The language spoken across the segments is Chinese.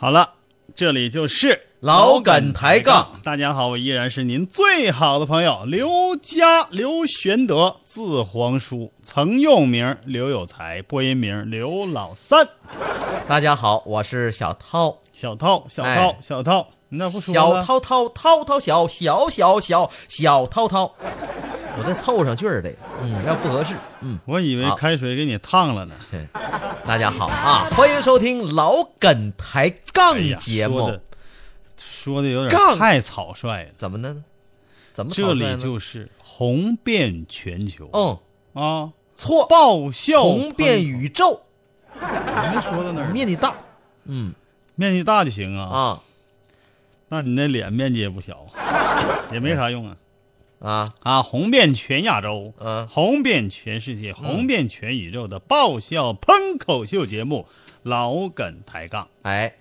好了，这里就是老梗抬杠。大家好，我依然是您最好的朋友刘家刘玄德，字皇叔，曾用名刘有才，播音名刘老三。大家好，我是小涛，小涛，小涛哎，小涛，你咋不说小？涛涛涛涛小小小小小涛涛，我这凑上句儿的，嗯，要不合适，嗯，我以为开水给你烫了呢。对，大家好啊，欢迎收听老梗抬杠节目，说的说的有点太草率了。怎么呢？怎么这里就是红遍全球。嗯啊，错，爆笑红遍宇宙，口，没说到那儿，面积大，嗯面积大就行啊。啊那你那脸面积也不小，也没啥用啊。啊。啊，红遍全亚洲，嗯。红遍全世界，红遍全宇宙的爆笑喷口秀节目《老梗抬杠》，哎，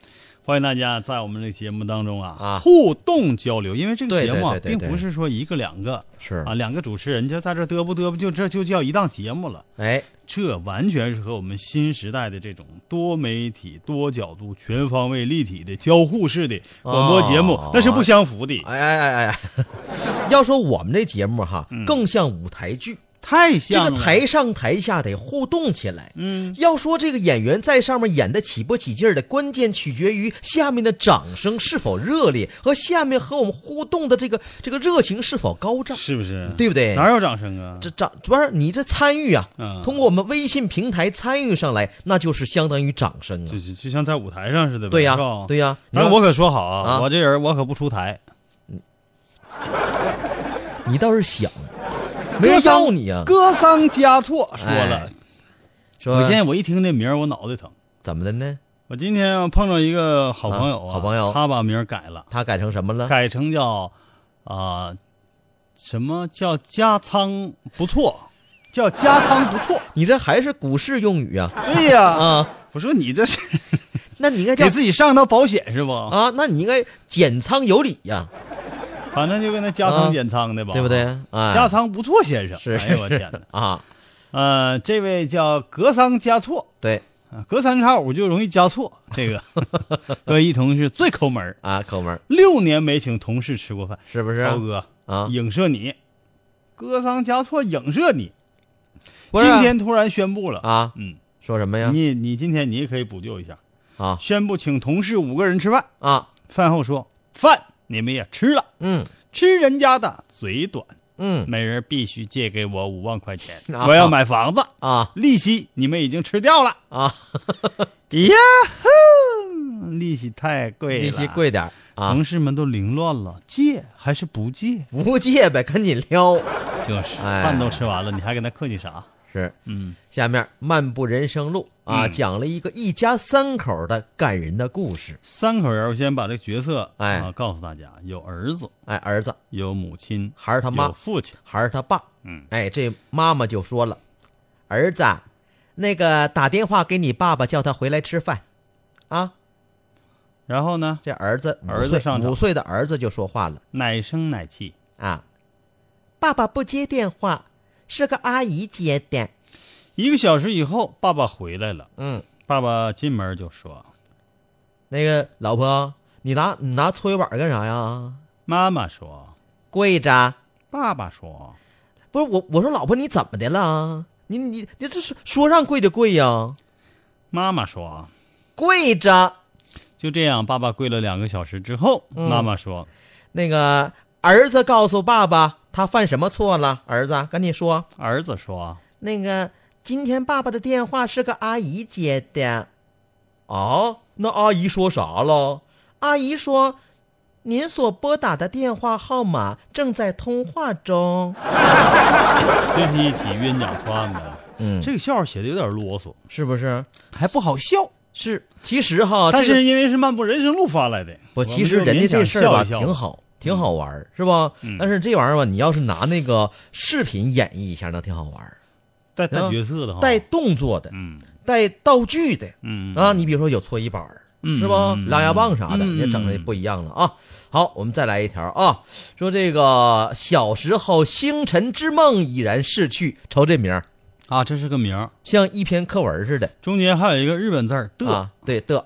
欢迎大家在我们这个节目当中啊啊。互动交流，因为这个节目啊，并不是说一个两个是。啊，两个主持人就在这嘚啵嘚啵，就这就叫一档节目了。哎，这完全是和我们新时代的这种多媒体、多角度、全方位、立体的交互式的广播节目，哦那是不相符的，哎哎哎哎，要说我们这节目哈嗯，更像舞台剧，太像了。个台上台下得互动起来。嗯，要说这个演员在上面演的起不起劲儿的，关键取决于下面的掌声是否热烈，和下面和我们互动的这个这个热情是否高涨，是不是？对不对？哪有掌声啊？这掌不是你这参与啊，嗯通过我们微信平台参与上来，那就是相当于掌声啊就。就就像在舞台上似的呗，对呀对呀。那我可说好啊，啊我这人我可不出台，你倒是想，没人要你啊？歌桑嘉措说了我现在我一听这名儿我脑袋疼。怎么的呢？我今天碰着一个好朋友啊，啊好朋友他把名儿改了，他改成什么了？改成叫啊、什么叫加仓不错，叫加仓不错。你这还是股市用语啊？对呀、啊，我说你这是那你应该给自己上套保险是不？啊，那你应该减仓有理呀、反正就跟那加仓减仓的吧，对不对？啊，加仓不错先生，是。哎呦我天哪！啊，呃，这位叫格桑加措，对。啊隔三差五就容易加错。这个。各位一同是最抠门儿。啊，抠门儿。六年没请同事吃过饭，是不是？涛哥啊，影射你，格桑加措影射你。啊。今天突然宣布了，啊，嗯，说什么呀？你你今天你也可以补救一下，啊。宣布请同事五个人吃饭，啊，饭后说饭你们也吃了，嗯。吃人家的嘴短，嗯。每人必须借给我五万块钱，啊。我要买房子，啊。利息你们已经吃掉了。啊，呀呵，利息太贵了，利息，贵点同，事们都凌乱了，借还是不借？不借呗，赶紧撩。就是哎。饭都吃完了，你还跟他客气啥？是，嗯，下面漫步人生路啊，嗯。讲了一个一家三口的感人的故事。三口人，我先把这个角色哎。啊告诉大家：有儿子，哎，儿子。有母亲，还是他妈有，父亲。还是他爸。嗯，哎，这妈妈就说了：“儿子，那个打电话给你爸爸，叫他回来吃饭。”啊，然后呢，这儿子儿子上场。五岁的儿子就说话了。奶声奶气。啊，爸爸不接电话，是个阿姨接的。一个小时以后，爸爸回来了。嗯，爸爸进门就说那个老婆，你拿你拿搓衣板干啥呀？：“妈妈说，跪着。爸爸说，不是我，我说老婆你怎么的了？你你你这是说让跪就跪呀？妈妈说。”跪着。就这样，爸爸跪了两个小时之后，嗯妈妈说那个儿子告诉爸爸他犯什么错了？儿子，赶紧说。：“儿子说，那个今天爸爸的电话是个阿姨接的。哦，那阿姨说啥了？阿姨说，您所拨打的电话号码正在通话中。这是一起冤假错案呗。嗯，这个笑话写的有点啰嗦，是不是？还不好笑。是，其实哈，但这是因为是漫步人生路发来的，不，我其实人家这事儿吧笑一笑挺。好，挺好玩儿，是吧？嗯但是这玩意儿吧，你要是拿那个视频演绎一下，那挺好玩儿，带带啊角色的，带动作的，嗯带道具的嗯啊。你比如说有搓衣板儿，嗯是吧？嗯狼牙棒啥的，嗯也整的不一样了啊。好，我们再来一条啊，说这个小时候星辰之梦已然逝去，瞅这名儿，啊，这是个名儿，像一篇课文似的中间还有一个日本字儿的。啊。对的，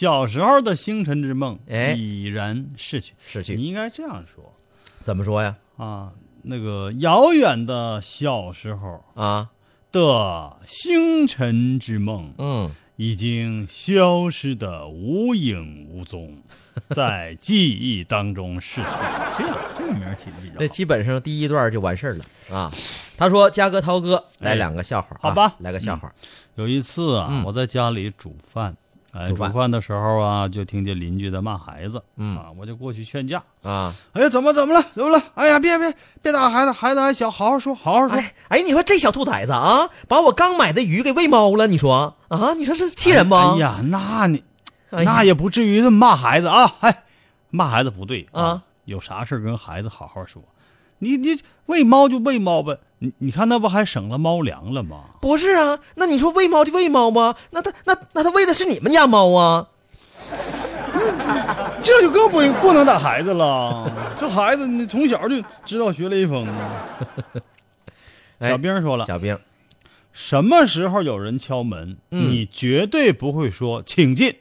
小时候的星辰之梦哎已然逝去，逝去你应该这样说怎么说呀？啊。那个遥远的小时候啊，的星辰之梦，嗯，已经消失的无影无踪，在记忆当中逝去。这样，这个名儿起的比较好。这基本上第一段就完事儿了啊。他说：“嘉哥、涛哥，来哎两个笑话、啊，好吧来个笑话。有一次啊，嗯我在家里煮饭，哎，煮煮饭饭的时候啊，就听见邻居在骂孩子，嗯啊，我就过去劝架。啊，哎呀，怎么怎么了？怎么了？哎呀，别别别打孩子，孩子还小，好好说，好好说。哎哎，你说这小兔崽子啊，把我刚买的鱼给喂猫了，你说啊？你说是气人不？哎呀，那你那也不至于这么骂孩子啊！哎，骂孩子不对啊，有啥事儿跟孩子好好说。你你喂猫就喂猫呗，你你看那不还省了猫粮了吗？不是啊，那你说喂猫就喂猫吧，那他那那他喂的是你们家猫啊？这就更不不能打孩子了。这孩子你从小就知道学雷锋。啊小兵说了，小兵，什么时候有人敲门，嗯你绝对不会说请进。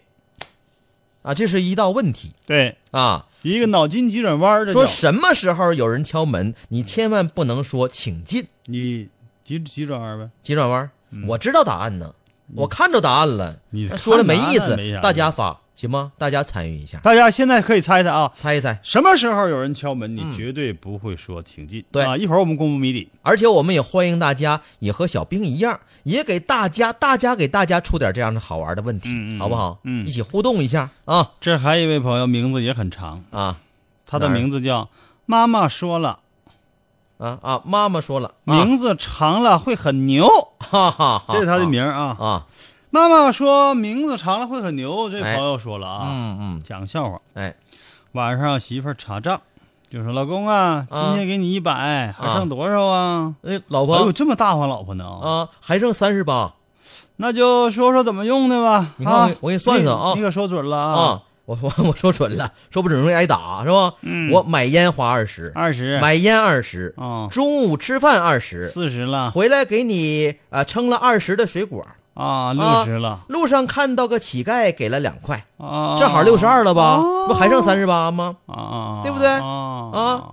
啊，这是一道问题对，啊。一个脑筋急转弯儿的说什么时候有人敲门，你千万不能说请进。你急急转弯呗。急转弯，我知道答案呢，我看着答案了。嗯你说了没意思大家发行吗？大家参与一下，大家现在可以猜猜啊，猜一猜。什么时候有人敲门，你嗯绝对不会说请进。对啊，一会儿我们公布谜底。而且我们也欢迎大家也和小兵一样，也给大家大家给大家出点这样的好玩的问题，好不好？嗯一起互动一下啊这还有一位朋友名字也很长，啊他的哪儿名字叫妈妈说了，啊啊！妈妈说了，啊名字长了会很牛，哈哈哈，这是他的名儿啊。啊。妈妈说名字长了会很牛，这哎朋友说了啊。嗯嗯，讲个笑话，哎，晚上媳妇儿查账，就说老公啊，今啊天给你一百，还剩多少啊？哎，老哎呦，婆这么大方老婆呢啊！啊，还剩三十八那就说说怎么用的吧。你看啊我给你算算啊你你可说准了啊！我我我说准了，说不准容易挨打是吧？嗯我买烟花二十，二十，买烟二十，啊，中午吃饭二十，四十了回来给你啊称了二十的水果。啊，六十了路上看到个乞丐，给了两块，啊，正好六十二了吧？哦不还剩三十八吗？对不对啊啊？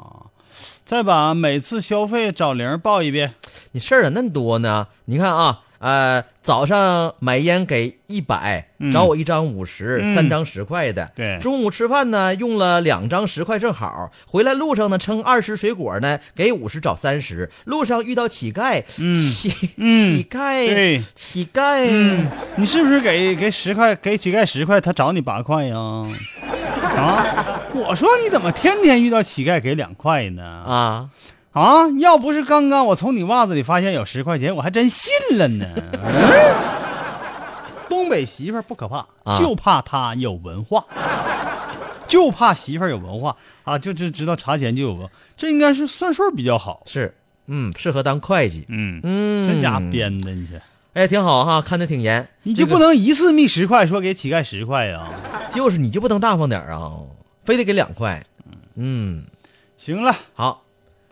再把每次消费找零报一遍，你事儿咋那么多呢？你看啊，呃，早上买烟给一百、嗯找我一张五十、嗯三张十块的。对中午吃饭呢，用了两张十块正好。回来路上呢，称二十水果呢，给五十找三十。路上遇到乞丐，嗯乞嗯乞丐，对，乞丐，嗯，你是不是给给十块，给乞丐十块，他找你八块呀？啊，我说你怎么天天遇到乞丐给两块呢？啊，啊，要不是刚刚我从你袜子里发现有十块钱，我还真信了呢。嗯 东北媳妇儿不可怕，啊就怕她有文化，就怕媳妇儿有文化啊，就就知道查钱就有文，这应该是算数比较好。是，嗯，适合当会计。嗯，嗯，这家编的，你去哎，挺好哈，看得挺严。你就不能一次觅十块，说给乞丐十块呀？就是你就不能大方点啊，非得给两块。嗯，行了，好，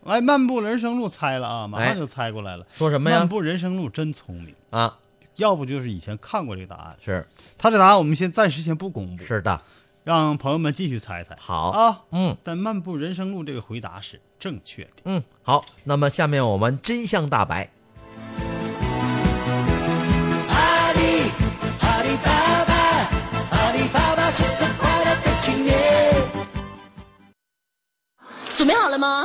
来漫步人生路猜了啊，马哎上就猜过来了。说什么呀漫？步人生路真聪明，啊，要不就是以前看过这个答案。是他这答案我们先暂时先不公布，是的，让朋友们继续猜猜。好啊，嗯但漫步人生路这个回答是正确的。嗯，好。那么下面我们真相大白。阿里阿里巴巴，阿里巴巴是个快乐的青年。准备好了吗？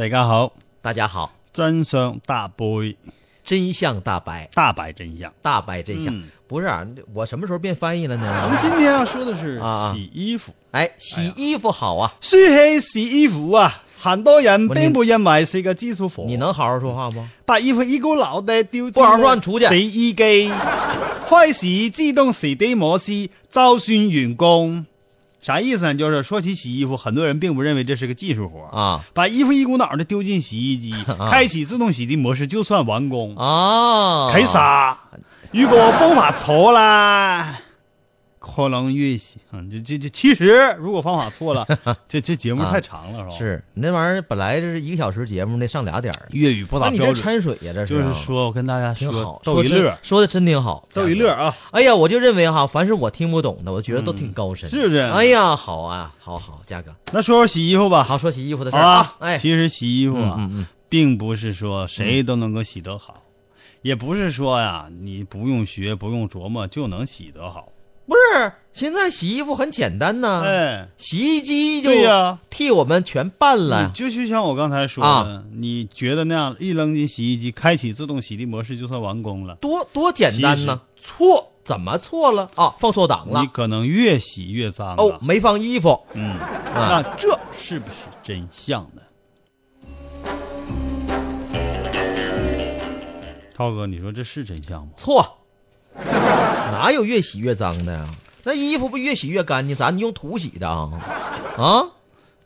大家好，大家好，真相大白，真相大白，大白真相。大白真相。嗯不是啊，我什么时候变翻译了呢我们？今天要说的是啊洗衣服。哎，洗衣服好啊，说起洗衣服啊，很多人不是并不认为是个技术活。你能好好说话吗？把衣服一股腦地丟不好好說你出去洗衣機，開始自动洗涤模式，招訓員工。啥意思呢？就是说起洗衣服，很多人并不认为这是个技术活啊。把衣服一股脑的丢进洗衣机，开启自动洗涤模式，就算完工。啊，开啥如果方法错啦，可能越洗。嗯，这这这，其实如果方法错了，这这节目太长了，是吧？是你那玩意儿本来就是一个小时节目，那上俩点儿。粤语不那你这掺水呀？这是就是说我跟大家说好一说真樂，说的真挺好，逗一乐啊。哎呀，我就认为哈，凡是我听不懂的，我觉得都挺高深，是不是哎呀，好啊，好好，嘉哥，那说说洗衣服吧，好说洗衣服的事好儿啊。？哎，其实洗衣服啊，嗯嗯嗯并不是说谁都能够洗得好，也不是说呀你不用学不用琢磨就能洗得好。不是，现在洗衣服很简单呐，哎，洗衣机就对呀。替我们全办你了。就就像我刚才说的，啊。你觉得那样一扔进洗衣机，开启自动洗涤模式就算完工了？多多简单呢，错，怎么错了？啊？放错档你了可能越洗越脏了。哦，没放衣服，嗯，啊。那这是不是真相呢？涛哥，你说这是真相吗？错，哪有越洗越脏的呀？那衣服不越洗越干净，咱用土洗的啊？啊，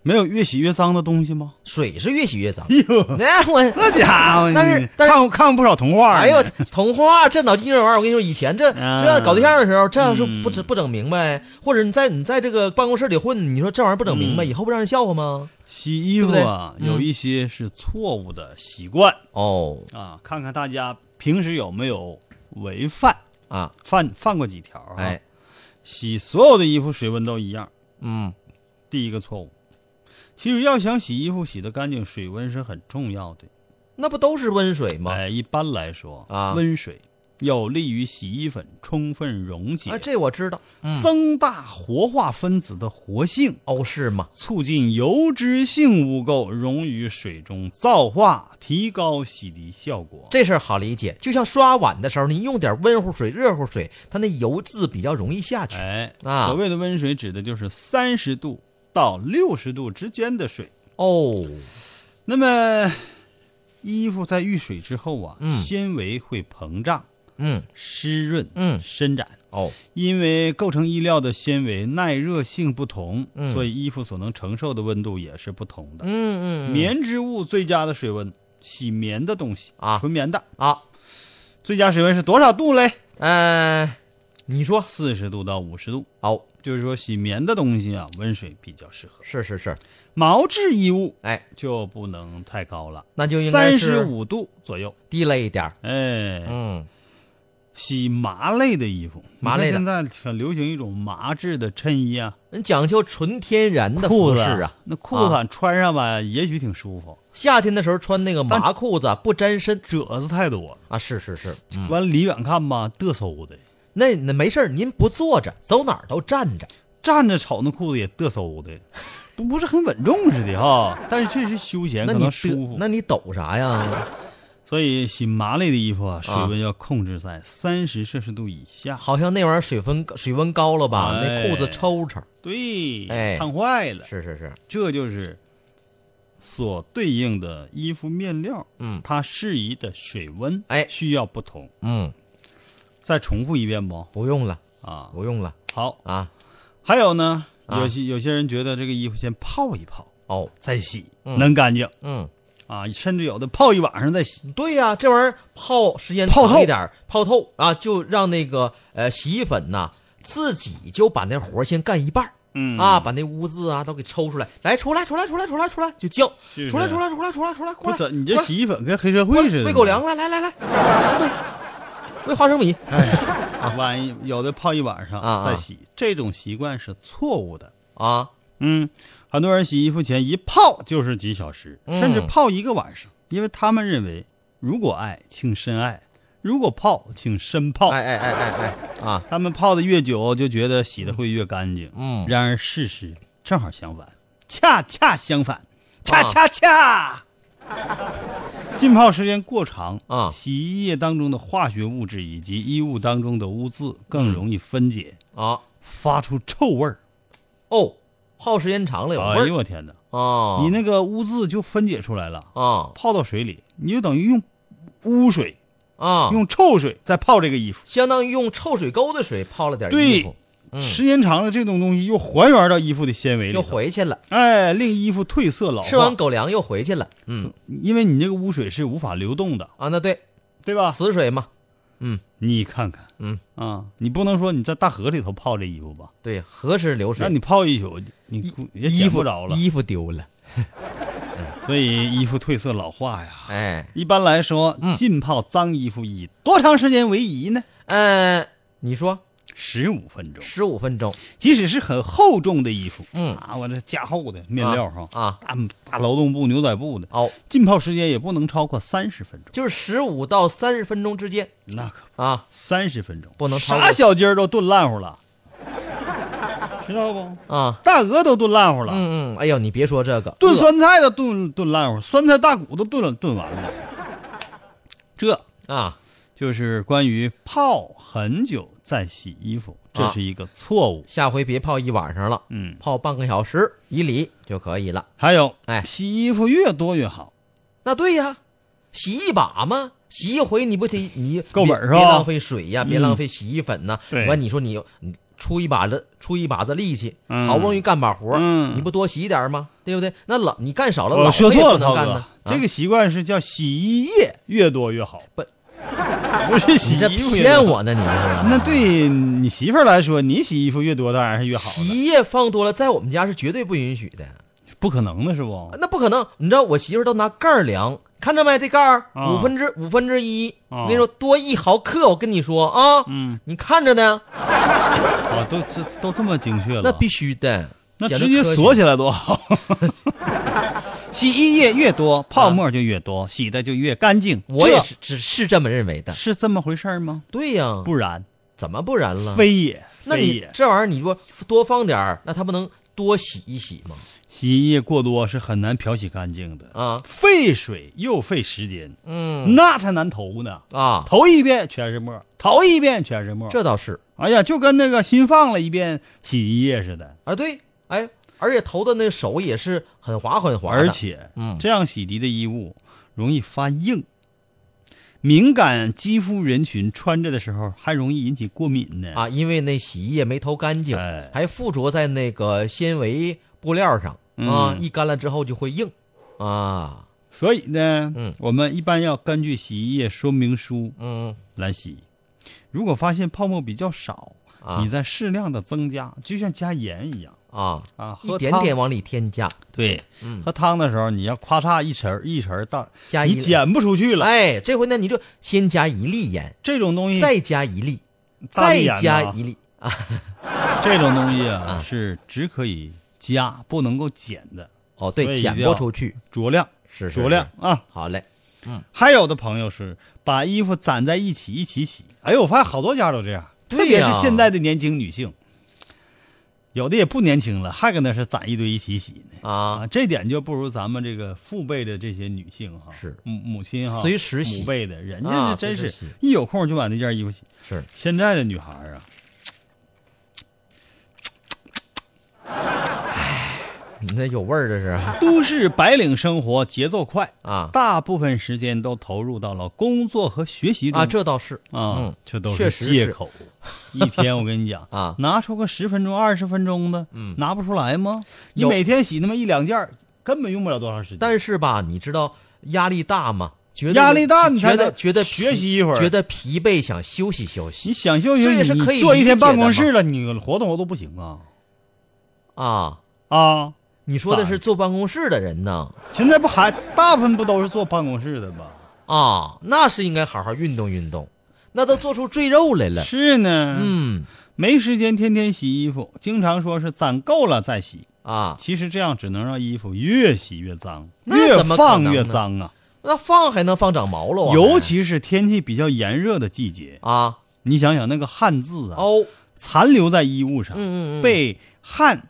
没有越洗越脏的东西吗？水是越洗越脏。哟，那我那家伙，但是但是看过看过不少童话呢。哎呦，童话这脑筋急转弯，我跟你说，以前这啊这搞对象的时候，这要是嗯不整不整明白，或者你在你在这个办公室里混，你说这玩意儿不整明白，嗯以后不让人笑话吗？洗衣服啊，有一些是错误的习惯哦啊，看看大家平时有没有违犯，啊，犯犯过几条啊？哎，洗所有的衣服水温都一样，嗯，第一个错误。其实要想洗衣服洗得干净，水温是很重要的。那不都是温水吗？哎，一般来说啊温水有利于洗衣粉充分溶解，啊，这我知道。嗯，增大活化分子的活性，哦是吗？促进油脂性污垢溶于水中皂化，提高洗涤效果。这事儿好理解，就像刷碗的时候，你用点温乎水、热乎水，它那油渍比较容易下去。哎，啊所谓的温水指的就是三十度到六十度之间的水。哦，那么，衣服在遇水之后啊，嗯纤维会膨胀、嗯。湿润、嗯。伸展。哦，因为构成衣料的纤维耐热性不同，嗯。所以衣服所能承受的温度也是不同的。嗯嗯，嗯。棉织物最佳的水温，洗棉的东西啊。纯棉的。啊，最佳水温是多少度嘞？呃，你说。四十度到五十度。哦，就是说洗棉的东西啊，温水比较适合。是是是，毛质衣物哎，就不能太高了，那就应该三是十五度左右。低了一点儿。哎，嗯，洗麻类的衣服，麻类的现在很流行一种麻质的衬衣啊，人讲究纯天然的裤子服饰啊。那裤子穿上吧，也许挺舒服，夏天的时候穿那个麻裤子不沾身褶子太多。啊，是是是，嗯，完离远看吧，嘚嗖的，那那没事儿您不坐着，走哪儿都站着。站着瞅那裤子也嘚嗖的，不不是很稳重似的哈。但是确实休闲，可那你能舒服。那你抖啥呀？所以洗麻类的衣服啊，水啊温要控制在三十摄氏度以下。好像那玩意儿水温水温高了吧？哎那裤子抽抽。对，哎烫坏了，是是是，这就是所对应的衣服面料，嗯它适宜的水温，哎需要不同。嗯，再重复一遍不？不用了，啊，不用了好。啊。还有呢，啊有些有些人觉得这个衣服先泡一泡哦，再洗，嗯能干净嗯，啊，甚至有的泡一晚上再洗。对呀、这玩意儿泡时间泡透长一点儿，泡透啊，就让那个呃洗衣粉呐自己就把那活儿先干一半儿嗯啊，把那污渍啊都给抽出来，来出来出来出来出来出来就叫，出来出来出来出来出来过来，你这洗衣粉跟黑社会似的。喂狗粮来来来来，喂喂花生米，哎，晚一有的泡一晚上再洗，这种习惯是错误的。啊，嗯，很多人洗衣服前一泡就是几小时，嗯甚至泡一个晚上，因为他们认为，如果爱，请深爱；如果泡，请深泡。哎哎哎哎哎啊，他们泡的越久，就觉得洗的会越干净。嗯然而事实正好相反，恰恰相反，恰啊恰恰。浸泡时间过长啊洗衣液当中的化学物质以及衣物当中的污渍更容易分解，啊发出臭味儿。哦，泡时间长了有味哎呦我天哪！啊，你那个污渍就分解出来了，啊泡到水里，你就等于用污水、啊，用臭水再泡这个衣服。相当于用臭水沟的水泡了点衣服，嗯。时间长了，这种东西又还原到衣服的纤维里又，回去了，哎，令衣服褪色老化。吃完狗粮又回去了，嗯。因为你这个污水是无法流动的，啊，那对，对吧？死水嘛，你看看，嗯。啊，你不能说你在大河里头泡这衣服吧？对，河是流水，那你泡一宿，你也衣服着了，衣服丢了，所以衣服褪色老化呀。哎，一般来说，嗯。浸泡脏衣服以多长时间为宜呢？呃，你说十五分钟。十五分钟，即使是很厚重的衣服，嗯。啊，我这加厚的面料哈，啊，大大劳动布、牛仔布的，哦，浸泡时间也不能超过三十分钟。就是十五到三十分钟之间。那可啊。三十分钟。不能超过啥小鸡儿都炖烂乎了，知道不？啊，大鹅都炖烂乎了，嗯嗯，哎呦，你别说这个，炖酸菜都炖炖烂乎，酸菜大骨都炖了炖完了。这啊，就是关于泡很久再洗衣服，这啊是一个错误。下回别泡一晚上了，嗯，泡半个小时以里就可以了。还有，哎。洗衣服越多越好。那对呀，洗一把嘛，洗一回你不得你够本儿是吧别别浪费水呀，嗯。别浪费洗衣粉呐。对。完你说你你出一把子出一把子力气，嗯。好不容易干把活你不多洗一点儿吗？对不对？那老你干少了，我说错了，涛哥。这个啊习惯是叫洗衣液越多越好，不 不是洗这衣服骗我呢，你这是？那对你媳妇儿来说，你洗衣服越多当然是越好，洗衣液放多了，在我们家是绝对不允许的。不可能的是不？那不可能，你知道我媳妇儿都拿盖儿量，看着没？这盖儿啊五分之五分之一，啊我跟你说多一毫克，我跟你说啊，嗯，你看着呢，啊，都这都这么精确了，那必须的，那直接锁起来多好。洗衣液越多，泡沫就越多，洗的就越干净。我也是只是这么认为的。是这么回事儿吗？对呀，不然，怎么不然了？非也，那你非也。这玩意儿，你说多放点儿，那它不能多洗一洗吗？洗衣液过多是很难漂洗干净的，啊，费水又费时间，嗯那才难投呢。啊，投一遍全是沫，投一遍全是沫。这倒是哎呀，就跟那个新放了一遍洗衣液似的。啊，对，哎，而且投的那手也是很滑很滑的，而且，嗯。这样洗涤的衣物容易发硬，敏感肌肤人群穿着的时候还容易引起过敏呢。啊，因为那洗衣液没投干净，哎。还附着在那个纤维布料上啊，嗯一干了之后就会硬。啊，所以呢，嗯。我们一般要根据洗衣液说明书嗯。来洗。如果发现泡沫比较少，啊。你再适量的增加，就像加盐一样啊，啊，一点点往里添加，对，嗯。喝汤的时候你要咔嚓一匙一匙儿倒，加一你减不出去了。哎，这回呢你就先加一粒盐，这种东西，再加一粒，再加一粒 啊，这种东西啊啊是只可以加，不能够减的，哦，对，减不出去，酌量是是酌量啊。好嘞，嗯。还有的朋友是把衣服攒在一起一起洗，哎呦，我发现好多家都这样，对特别是现在的年轻女性，有的也不年轻了，还跟那是攒一堆一起洗呢。啊啊，，这点就不如咱们这个父辈的这些女性哈，是母母亲哈，随时洗母辈的，人家啊是真是一有空就把那件衣服洗。是现在的女孩儿啊，你那有味儿这是 都市白领生活节奏快，啊大部分时间都投入到了工作和学习中啊，这倒是啊，嗯这都是是借口。一天我跟你讲 啊拿出个十分钟、二十分钟的，嗯拿不出来吗？你每天洗那么一两件，根本用不了多长时间。但是吧，你知道压力大吗？觉得压力大你觉得觉得学习一会儿觉得疲惫，想休息休息你想休息，这也是可以坐一天办公室了，你活动活动不行啊啊。啊！你说的是坐办公室的人呢？现在不还大部分不都是坐办公室的吗？啊，那是应该好好运动运动。那都做出赘肉来了。是呢，嗯没时间天天洗衣服，经常说是攒够了再洗。啊，其实这样只能让衣服越洗越脏，那越怎么放越脏啊！那放还能放长毛了啊？尤其是天气比较炎热的季节，啊你想想那个汗渍啊，哦，残留在衣物上，嗯嗯嗯，被汗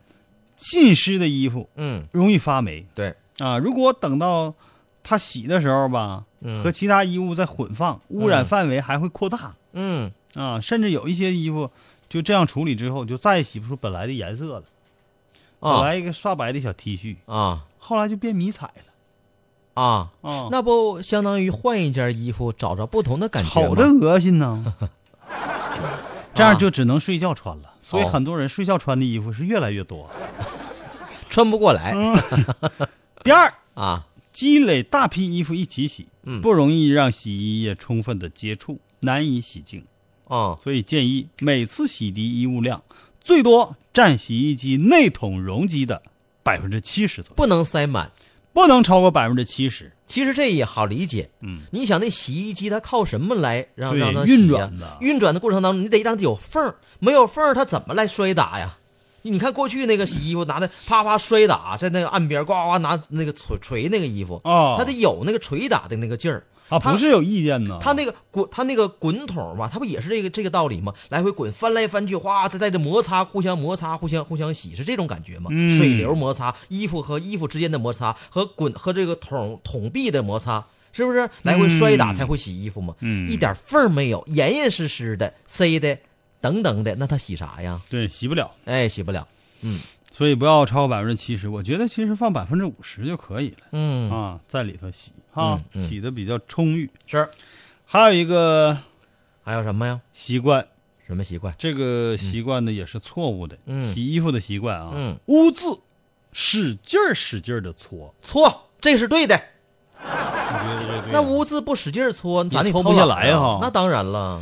浸湿的衣服嗯容易发霉对，啊。如果等到它洗的时候吧，嗯和其他衣物再混放，污染范围还会扩大嗯啊。甚至有一些衣服就这样处理之后，就再也洗不出本来的颜色了。本啊来一个刷白的小 T 恤，啊后来就变迷彩了啊，啊。那不相当于换一件衣服，找着不同的感觉吗瞅着恶心呢。这样就只能睡觉穿了，所以哦很多人睡觉穿的衣服是越来越多。穿不过来第二，啊。积累大批衣服一起洗，嗯不容易让洗衣液充分的接触，难以洗净。啊所以建议每次洗涤衣物量最多占洗衣机内桶容积的百分之七十左右，不能塞满。不能超过百分之七十。其实这也好理解。嗯，你想那洗衣机它靠什么来让让它运转的运转的过程当中，你得让它有缝儿，没有缝儿它怎么来摔打呀？你看过去那个洗衣服拿的啪啪摔打，在那个岸边呱呱拿那个锤锤那个衣服，哦它得有那个捶打的那个劲儿。啊，不是有意见呢，他那个滚，他那个滚筒嘛，他不也是这个这个道理吗？来回滚，翻来翻去，哗，在在这摩擦，互相摩擦，互相互相洗，是这种感觉吗？嗯水流摩擦，衣服和衣服之间的摩擦，和滚和这个桶桶壁的摩擦，是不是来回摔打嗯才会洗衣服吗？嗯一点缝儿没有，严严实实的塞的，等等的，那他洗啥呀？对洗不了，哎，洗不了。嗯所以不要超过百分之七十。我觉得其实放百分之五十就可以了。嗯，啊，在里头洗哈，嗯嗯洗的比较充裕。是。还有一个还有什么呀？习惯，什么习惯？这个习惯呢也是错误的。嗯洗衣服的习惯啊，嗯，污渍使劲儿使劲儿的搓，搓，这是对的。你觉得这对那污渍不使劲儿搓，咱得搓不下来哈那当然了。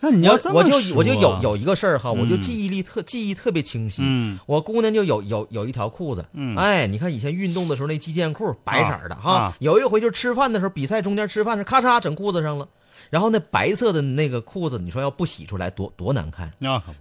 那你要我我就我就有有一个事儿哈，我就嗯记忆力特记忆特别清晰。嗯。我姑娘就有有有一条裤子，嗯。哎，你看以前运动的时候那击剑裤白色的哈啊，有一回就吃饭的时候比赛中间吃饭是咔嚓整裤子上了，然后那白色的那个裤子，你说要不洗出来多多难看。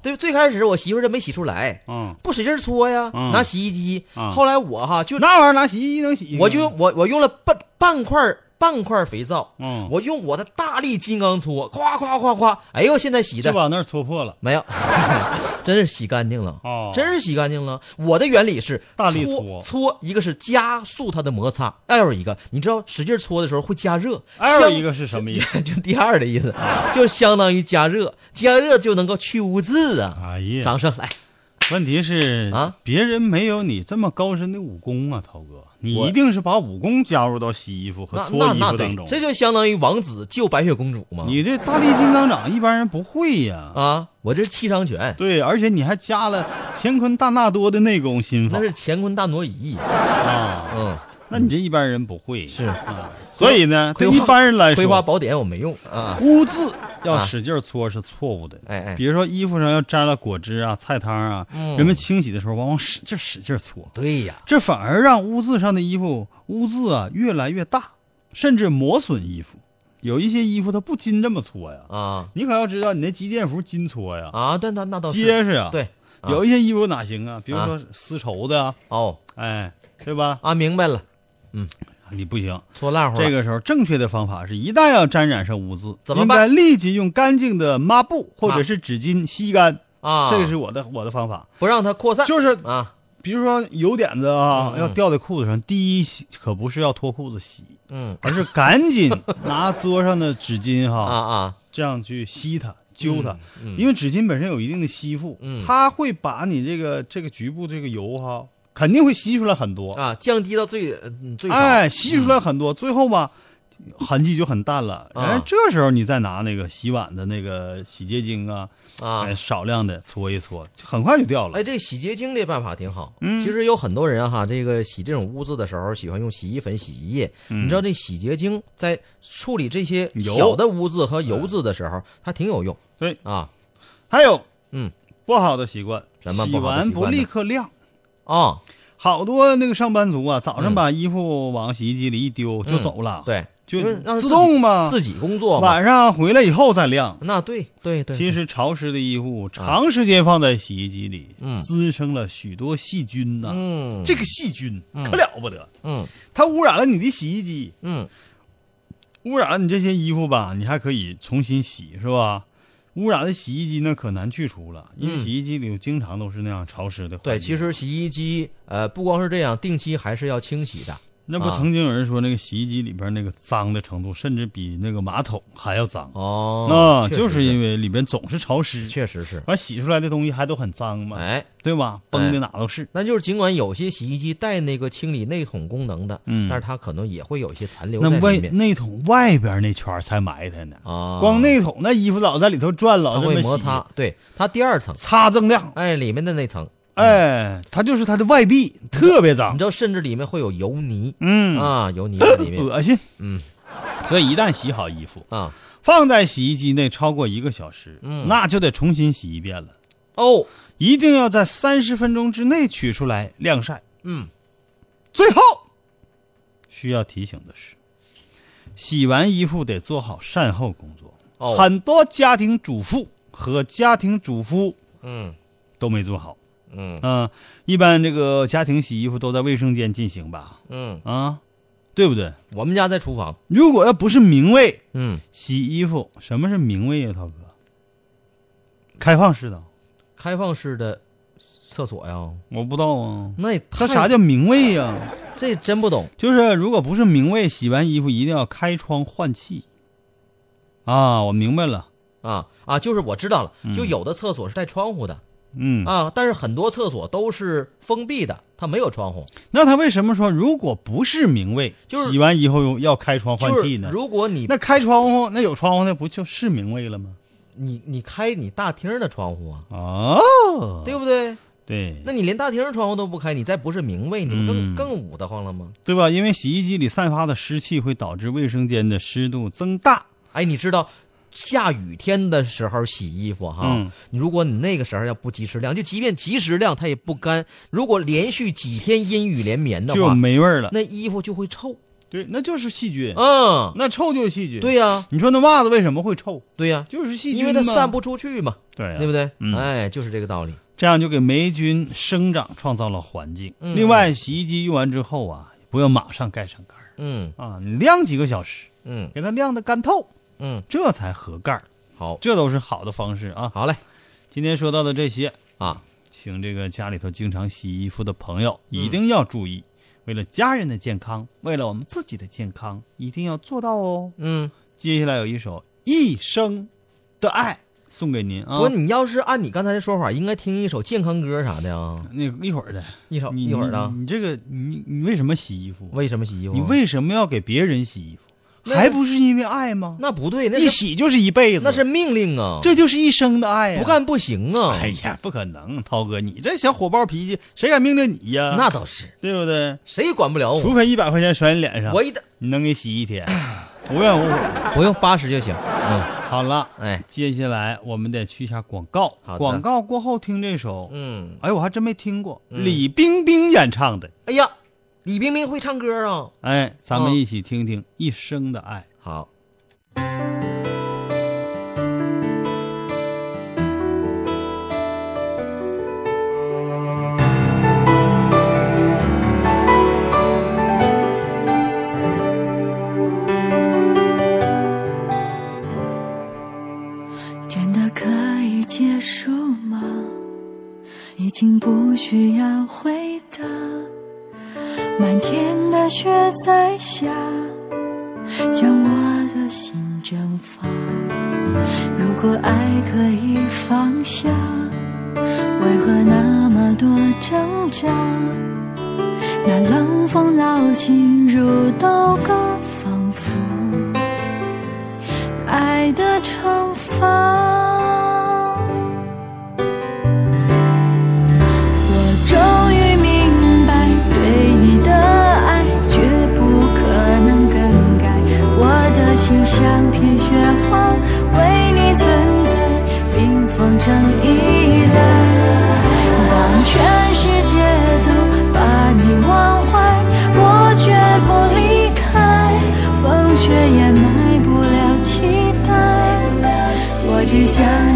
对，最开始我媳妇儿就没洗出来，嗯，不使劲搓呀，嗯。拿洗衣机。啊。后来我哈就那玩意儿拿洗衣机能洗？我就我我用了半半块儿半块肥皂，嗯我用我的大力金刚搓，夸夸夸夸，哎呦，现在洗的就把那儿搓破了。没有，真是洗干净了，哦真是洗干净了。我的原理是大力搓搓搓，一个是加速它的摩擦，还有一个，你知道使劲搓的时候会加热，相还有一个是什么意思？就第二的意思，就相当于加热，加热就能够去污渍啊。哎呀，掌声来，问题是啊，别人没有你这么高深的武功啊，涛哥，你一定是把武功加入到洗衣服和搓衣服当中，。这就相当于王子救白雪公主嘛。你这大力金刚掌一般人不会呀。啊，我这是七伤拳，对，而且你还加了乾坤大纳多的内功心法那是乾坤大挪移。啊，嗯，那你这一般人不会是啊。所以呢，对一般人来说葵花说，宝典我没用啊。污渍要啊使劲搓是错误的。哎哎比如说衣服上要沾了果汁啊、菜汤啊，嗯人们清洗的时候往往使劲使劲搓，对呀，这反而让污渍上的衣服污渍啊越来越大，甚至磨损衣服。有一些衣服它不禁这么搓呀，啊你可要知道，你那机电服禁搓呀，啊，但那那倒结实啊。，对，啊有一些衣服哪行啊？比如啊说丝绸的啊，哦哎，对吧？啊，明白了，你不行。搓烂乎了。这个时候，正确的方法是一旦要沾染上污渍，怎么办？应该立即用干净的抹布或者是纸巾吸干。啊，这个是我的我的方法，不让它扩散，就是啊，比如说油点子啊，嗯嗯。要掉在裤子上，第一可不是要脱裤子洗，嗯。而是赶紧 拿桌上的纸巾哈，啊啊，这样去吸它、揪它，嗯。因为纸巾本身有一定的吸附，嗯。它会把你这个这个局部这个油哈，肯定会吸出来很多，啊，降低到最嗯最少，哎，吸出来很多，最后吧。痕迹就很淡了，啊。然后这时候你再拿那个洗碗的那个洗洁精啊，啊。哎，，少量的搓一搓，很快就掉了。哎，这洗洁精这办法挺好。嗯。其实有很多人哈，这个洗这种污渍的时候，喜欢用洗衣粉、洗衣液。嗯。你知道这洗洁精在处理这些油。小的污渍和油渍的时候，它挺有用。对，啊。还有嗯，不好的习惯，洗什么不好的完不立刻晾。啊！好多那个上班族啊，早上嗯。把衣服往洗衣机里一丢就走了，，对，就让自动嘛，自己工作嘛。晚上回来以后再晾。那对对对，其实潮湿的衣服长时间放在洗衣机里，嗯。滋生了许多细菌呐。嗯。这个细菌嗯。可了不得，嗯。它污染了你的洗衣机，嗯。污染了你这些衣服吧，你还可以重新洗，是吧？污染的洗衣机呢，可难去除了，因为嗯洗衣机里经常都是那样潮湿的环境。对，其实洗衣机呃不光是这样，定期还是要清洗的。啊那不曾经有人说，那个洗衣机里边那个脏的程度，甚至比那个马桶还要脏。哦，啊，就是因为里边总是潮湿，确实是，完洗出来的东西还都很脏嘛，哎，对吧？崩的哪都是。那就是尽管有些洗衣机带那个清理内桶功能的，嗯。但是它可能也会有一些残留那外内桶外边那圈才埋汰呢，啊。光内桶那衣服老在里头转，老会摩擦，对它第二层，擦锃亮，哎，里面的那层，哎，它就是它的外壁特别脏你知，道，甚至里面会有油泥嗯，啊，油泥在里面 恶心。嗯，所以一旦洗好衣服，啊。放在洗衣机内超过一个小时，嗯那就得重新洗一遍了。哦，一定要在三十分钟之内取出来晾晒。嗯，最后需要提醒的是，洗完衣服得做好善后工作。哦很多家庭主妇和家庭主夫嗯都没做好。嗯嗯、一般这个家庭洗衣服都在卫生间进行吧？嗯，啊，对不对？我们家在厨房，如果要不是明卫嗯，洗衣服，什么是明卫呀，涛哥？开放式的，开放式的厕所呀，我不知道啊。那也太它啥叫明卫呀？这真不懂就是如果不是明卫，洗完衣服一定要开窗换气。啊，我明白了。啊啊！就是我知道了，嗯就有的厕所是带窗户的嗯，啊，但是很多厕所都是封闭的，它没有窗户。那他为什么说如果不是明卫，就是洗完以后要开窗换就是气呢？如果你那开窗户，那有窗户那不就是明卫了吗？你你开你大厅的窗户啊，哦，对不对？对，那你连大厅窗户都不开，你再不是明卫，你不更、嗯更捂得慌了吗？对吧？因为洗衣机里散发的湿气会导致卫生间的湿度增大。哎，你知道下雨天的时候洗衣服哈，嗯如果你那个时候要不及时晾，就即便及时晾它也不干。如果连续几天阴雨连绵的话就，没味儿了。那衣服就会臭。对，那就是细菌，嗯，那臭就是细菌。对，呀、你说那袜子为什么会臭？对呀、就是细菌因为它散不出去嘛，对、啊，对不对？嗯哎，就是这个道理。这样就给霉菌生长创造了环境。嗯另外，洗衣机用完之后啊，不要马上盖上盖儿嗯啊，你晾几个小时，嗯给它晾得干透，嗯，这才合盖儿好，这都是好的方式啊。好嘞今天说到的这些，啊，请这个家里头经常洗衣服的朋友一定要注意，为了家人的健康，为了我们自己的健康，一定要做到哦。嗯。接下来有一首《一生的爱》送给您啊不过。你要是按你刚才的说法，应该听一首健康歌啥的啊，那一会儿的，一首你一会儿的。你这个你你为什么洗衣服？为什么洗衣服？你为什么要给别人洗衣服？那还不是因为爱吗？那不对，那一洗就是一辈子，那是命令啊，这就是一生的爱呀、不干不行啊。哎呀，不可能，涛哥，你这小火爆脾气，谁敢命令你呀？那倒是，对不对？谁也管不了我？除非一百块钱甩你脸上，我一的你能给洗一天，无怨无悔。不用八十就行。嗯，好了，哎，接下来我们得去一下广告。广告过后听这首，嗯，哎，我还真没听过，嗯李冰冰演唱的。哎呀，李冰冰会唱歌啊。哎，咱们嗯一起听听《一生的爱》。好，真的可以结束吗？已经不需要回答。漫天的雪在下，将我的心蒸发。如果爱可以放下，为何那么多挣扎？那冷风烙心如刀割，想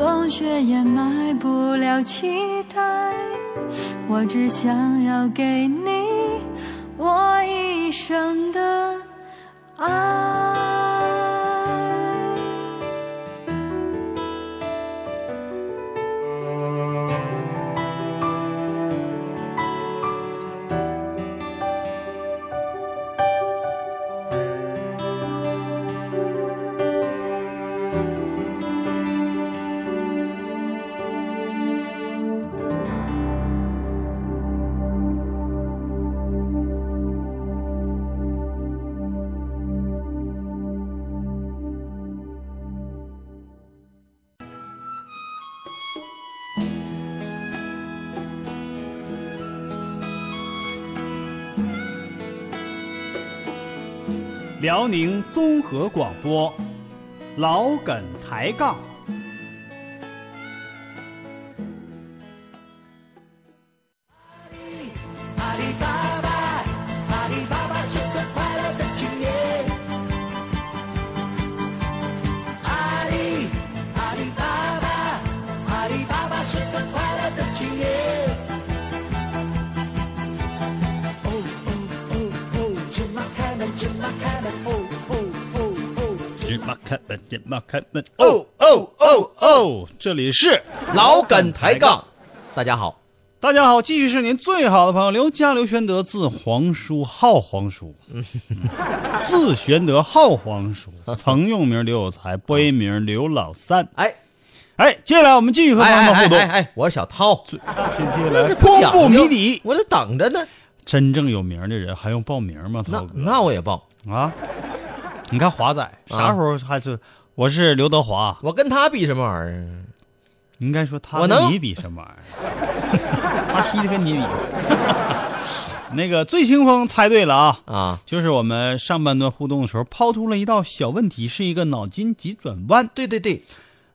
风雪掩埋不了期待，我只想要给你我一生的爱。辽宁综合广播，老梗抬杠。开门，哦哦哦哦！这里是老梗抬杠，大家好，大家好，继续是您最好的朋友刘家刘玄德，字皇叔，号皇叔，字玄德，号皇叔，曾用名刘有才，播音名刘老三。哎。哎，接下来我们继续和朋友哎们互动。哎我是小涛，接下来公布讲究。谜底，我这等着呢，真正有名的人还用报名吗？那涛哥？那我也报，啊，你看华仔啥时候还是我是刘德华？我跟他比什么玩意儿？应该说他我能跟你比什么玩意儿？他稀的跟你比。那个醉清风猜对了啊，啊，就是我们上半段互动的时候抛出了一道小问题，是一个脑筋急转弯，对对对，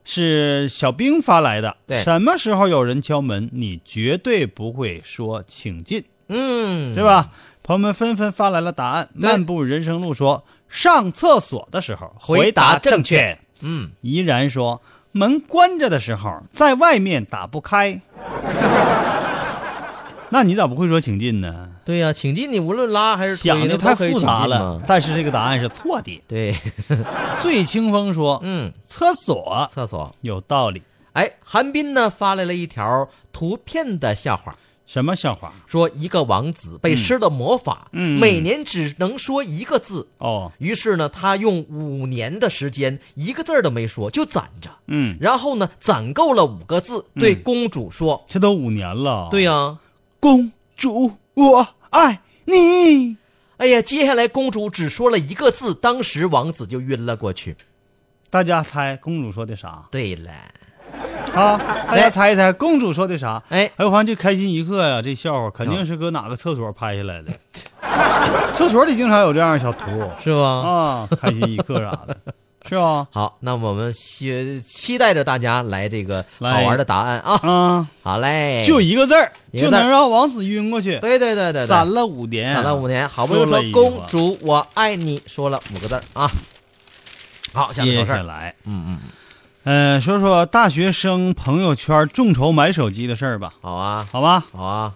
是小兵发来的。对什么时候有人敲门，你绝对不会说请进，嗯，对？吧？朋友们纷纷发来了答案。对漫步人生路说上厕所的时候回答正确。嗯，怡然说门关着的时候在外面打不开。那你咋不会说请进呢？对呀、请进你无论拉还是推想的太复杂了，但是这个答案是错的。对，醉清风说，嗯，厕所厕所。有道理。哎，韩斌呢发来了一条图片的笑话，什么笑话？说一个王子被施了魔法，嗯每年只能说一个字。哦，于是呢，他用五年的时间，一个字儿都没说，就攒着。嗯，然后呢，攒够了五个字，对公主说这都五年了。：“对呀、公主，我爱你。哎呀，接下来公主只说了一个字，当时王子就晕了过去。大家猜公主说的啥对了，啊？大家猜一猜公主说的啥？哎，哎，我发现这开心一刻呀，这笑话肯定是搁哪个厕所拍下来的。厕所里经常有这样的小图是吧？啊，开心一刻啥的，是吧？好，那我们期期待着大家来这个好玩的答案啊！啊，好嘞，就一个字儿，就能让王子晕过去。对对对对对，攒了五年，攒了五年，好不容易说公主我爱你，说了五个字儿啊。好，下面接下来，嗯嗯，嗯，说说大学生朋友圈众筹买手机的事儿吧，好啊，好吧？好啊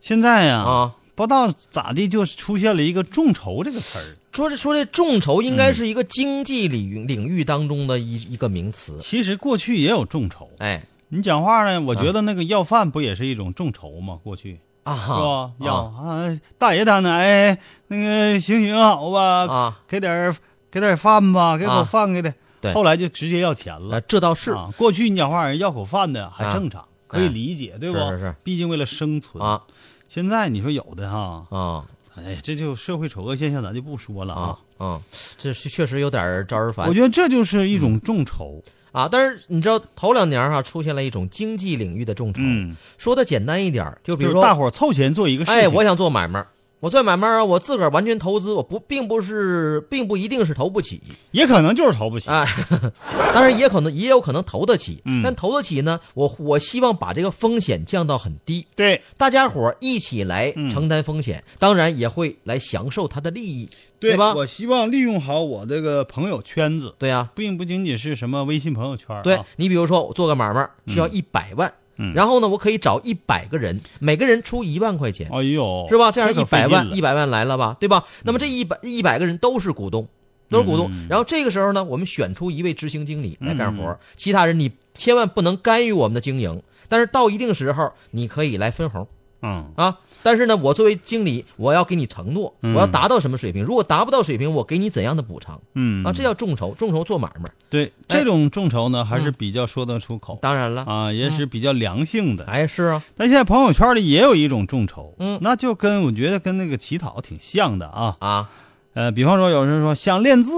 现在呀，啊！不知道咋的，就出现了一个众筹这个词儿。说这说这众筹应该是一个经济领域领域当中的一一个名词，其实过去也有众筹，哎你讲话呢，我觉得那个要饭不也是一种众筹吗？过去啊是吧？要啊啊，大爷他呢？哎，那个行行好吧，啊，给点给点饭吧，给口啊饭给的。对后来就直接要钱呃了。这倒是啊，过去你讲话人要口饭的还啊正常，可以理解，对不？是是是毕竟为了生存。啊现在你说有的哈，啊哎，这就社会丑恶现象，咱就不说了啊。啊，这是确实有点招人烦我觉得这就是一种众筹。啊。但是你知道头两年哈、出现了一种经济领域的众筹，嗯，说的简单一点，就比就是如说大伙凑钱做一个事情。哎，我想做买卖儿，我做买卖儿啊，我自个儿完全投资，我不并不是，并不一定是投不起，也可能就是投不起。哎，当然也可能也有可能投得起，嗯但投得起呢，我我希望把这个风险降到很低，对大家伙儿一起来嗯承担风险，当然也会来享受它的利益，对吧？我希望利用好我这个朋友圈子，对呀、并不仅仅是什么微信朋友圈。对啊你比如说我做个买卖儿需要嗯一百万，嗯然后呢，我可以找一百个人，每个人出一万块钱，哎呦，是吧？这样一百万，一百万来了吧，对吧？那么这一百一百个人都是股东，都是股东。嗯然后这个时候呢，我们选出一位执行经理来干活，嗯其他人你千万不能干预我们的经营。但是到一定时候，你可以来分红嗯啊。但是呢，我作为经理，我要给你承诺，嗯我要达到什么水平？如果达不到水平，我给你怎样的补偿嗯啊？这叫众筹，众筹做买卖。对这种众筹呢，还是比较说得出口当然了，啊，也是比较良性的。哎，是啊，但现在朋友圈里也有一种众筹，嗯那就跟我觉得跟那个乞讨挺像的啊。啊，呃，比方说有人说想练字，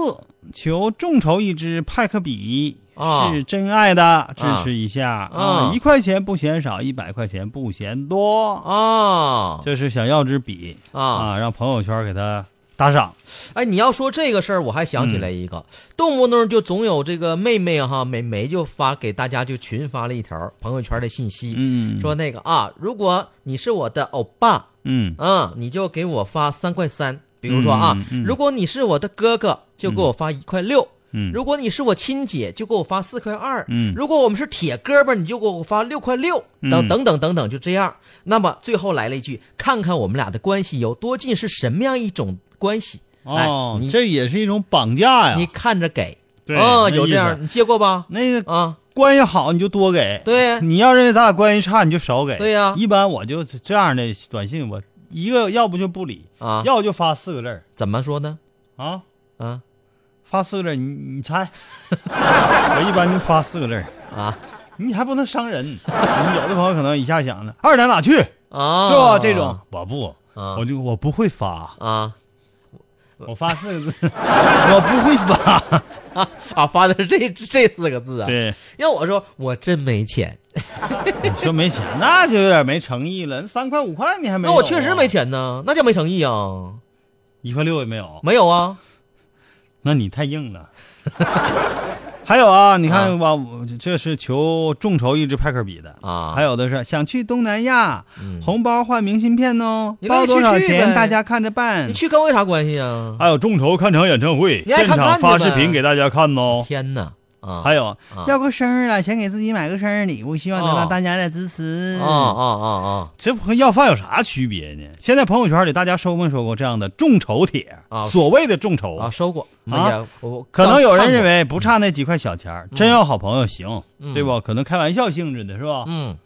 求众筹一支派克笔，啊。是真爱的，支持一下。啊。一块钱不嫌少，一百块钱不嫌多，啊。就是想要支笔啊！啊，让朋友圈给他打赏。哎，你要说这个事儿，我还想起来一个，动不动就总有这个妹妹哈，美眉就发给大家就群发了一条朋友圈的信息，嗯，说那个啊，如果你是我的欧巴，嗯。嗯，你就给我发三块三。比如说啊，如果你是我的哥哥，就给我发一块六；嗯，如果你是我亲姐，就给我发四块二；嗯。如果我们是铁哥们儿，你就给我发六块六，等嗯。等等等等，就这样。那么最后来了一句：看看我们俩的关系有多近，是什么样一种关系？哦哎，你这也是一种绑架呀。你看着给，对哦，有这样，你接过吧？那个啊，关系好你就多给，对。你要认为咱俩关系差你就少给。对呀。一般我就这样的短信，我一个要不就不理，啊，要不就发四个字儿。怎么说呢？啊，啊发四个字，你你猜，我一般就发四个字儿。啊？你还不能伤人。你有的朋友可能一下想了，二奶哪去？啊，是吧？这种。我不，啊。我就我不会发，啊。我发四个字，我不会发。啊 啊，发的是这这四个字啊。对，要我说，我真没钱，你说没钱，那就有点没诚意了。三块五块你还没有、那我确实没，钱呢，那叫没诚意啊。一块六也没有，没有啊，那你太硬了。还有啊，你啊看吧，我这是求众筹一支派克笔的啊还有的是想去东南亚，嗯红包换明信片哦，包多少钱大家看着办你。去跟我有啥关系啊？还有众筹看场演唱会，现场发视频给大家看哦。天哪啊！还有啊要过生日了，想给自己买个生日礼物，希望得啊到大家的支持。啊啊啊啊这和要饭有啥区别呢？现在朋友圈里大家收没收过这样的众筹帖啊所谓的众筹啊！收过啊可能有人认为为不差那几块小钱，真要好朋友行，嗯对吧？可能开玩笑性质的是吧？嗯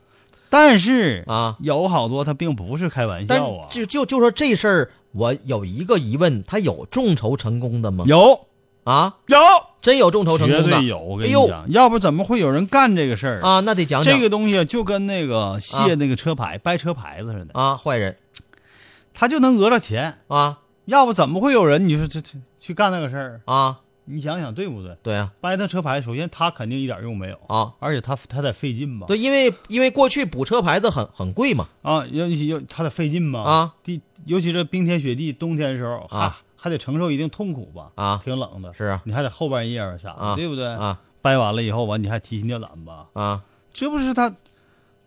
但是啊，有好多他并不是开玩笑啊，就就就说这事儿，我有一个疑问，他有众筹成功的吗？有啊，有，真有众筹成功的绝对有。我跟哎呦你讲，要不怎么会有人干这个事儿？啊，那得讲讲这个东西就跟那个卸那个车牌、掰车牌子似的，啊，坏人他就能讹着钱。啊要不怎么会有人你说这这去干那个事儿？啊，你想想对不对？对啊，掰他车牌，首先他肯定一点用没有，啊，而且他他得费劲吧？对，因为因为过去补车牌子很很贵嘛，啊，要要他得费劲嘛？啊，地尤其是冰天雪地，冬天的时候啊还还得承受一定痛苦吧？啊挺冷的，是啊你还得后半夜啊啥的，啊对不对？啊掰完了以后完你还提心吊胆吧？啊这不是他，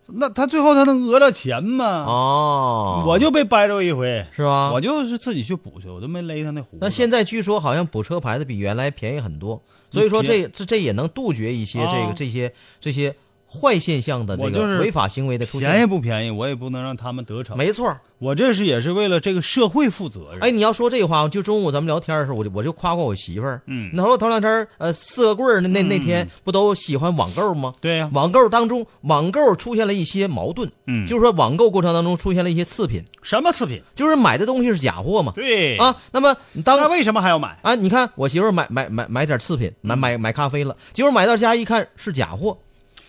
那他最后他能讹着钱吗？哦，我就被掰着一回，是吧？我就是自己去补去，我都没勒他那胡子。那现在据说好像补车牌子比原来便宜很多，所以说这这这也能杜绝一些这个、啊这些这些坏现象的这个违法行为的出现便宜现。不便宜，我也不能让他们得逞。没错，我这是也是为了这个社会负责任。哎，，你要说这话，就中午咱们聊天的时候，我就我就夸夸我媳妇儿。嗯那头头两天儿，呃，四个棍儿那那那天嗯不都喜欢网购吗？对呀、网购当中，网购出现了一些矛盾，嗯就是说网购过程当中出现了一些次品，什么次品？就是买的东西是假货嘛。对，啊，那么当那为什么还要买？啊，你看我媳妇儿买买买买点次品，买买买咖啡了，结果买到家一看是假货，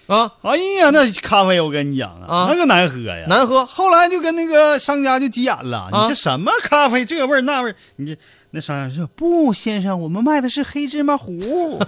啊，哎呀，那咖啡我跟你讲啊，啊？那个难喝呀，难喝。后来就跟那个商家就急眼了，啊？你这什么咖啡，这味儿那味儿，你这那商家说不，先生，我们卖的是黑芝麻糊。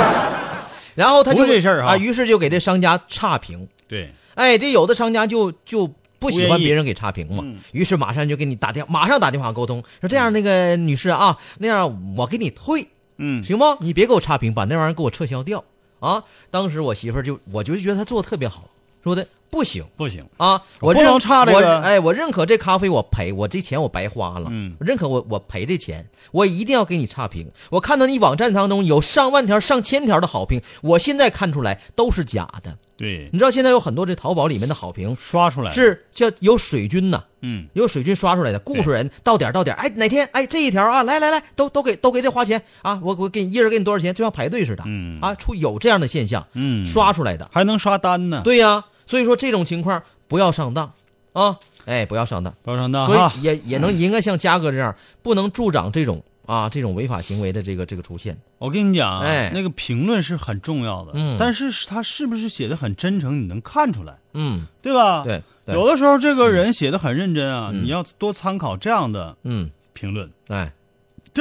然后他就这事儿啊，于是就给这商家差评。对，哎，这有的商家就就不喜欢别人给差评嘛，嗯。于是马上就给你打电，马上打电话沟通，说这样那个女士啊，那样我给你退，嗯，行吗？你别给我差评，把那玩意儿给我撤销掉啊！当时我媳妇儿就我就觉得她做的特别好，说的不行。不行，啊，我不认能差这个我哎，我认可这咖啡我赔，我这钱我白花了，嗯。我认可我我赔这钱，我一定要给你差评。我看到你网站当中有上万条、上千条的好评，我现在看出来都是假的。对，你知道现在有很多这淘宝里面的好评刷出来是叫有水军呐、嗯，有水军刷出来的，雇出人到点到点，哎，哪天哎这一条啊，来来来，都都给都给这花钱啊，我我给你一人给你多少钱，就像排队似的，嗯。啊，出有这样的现象，嗯。刷出来的，还能刷单呢，，对呀、所以说这种情况不要上当。啊，哎，不要上当，不要上当所哈，以也也能应该像嘉哥这样，不能助长这种啊这种违法行为的这个这个出现，我跟你讲啊，哎。那个评论是很重要的，嗯。但是他是不是写的很真诚，你能看出来，嗯，对吧？，对对，有的时候这个人写的很认真啊，嗯。你要多参考这样的嗯，评论，哎。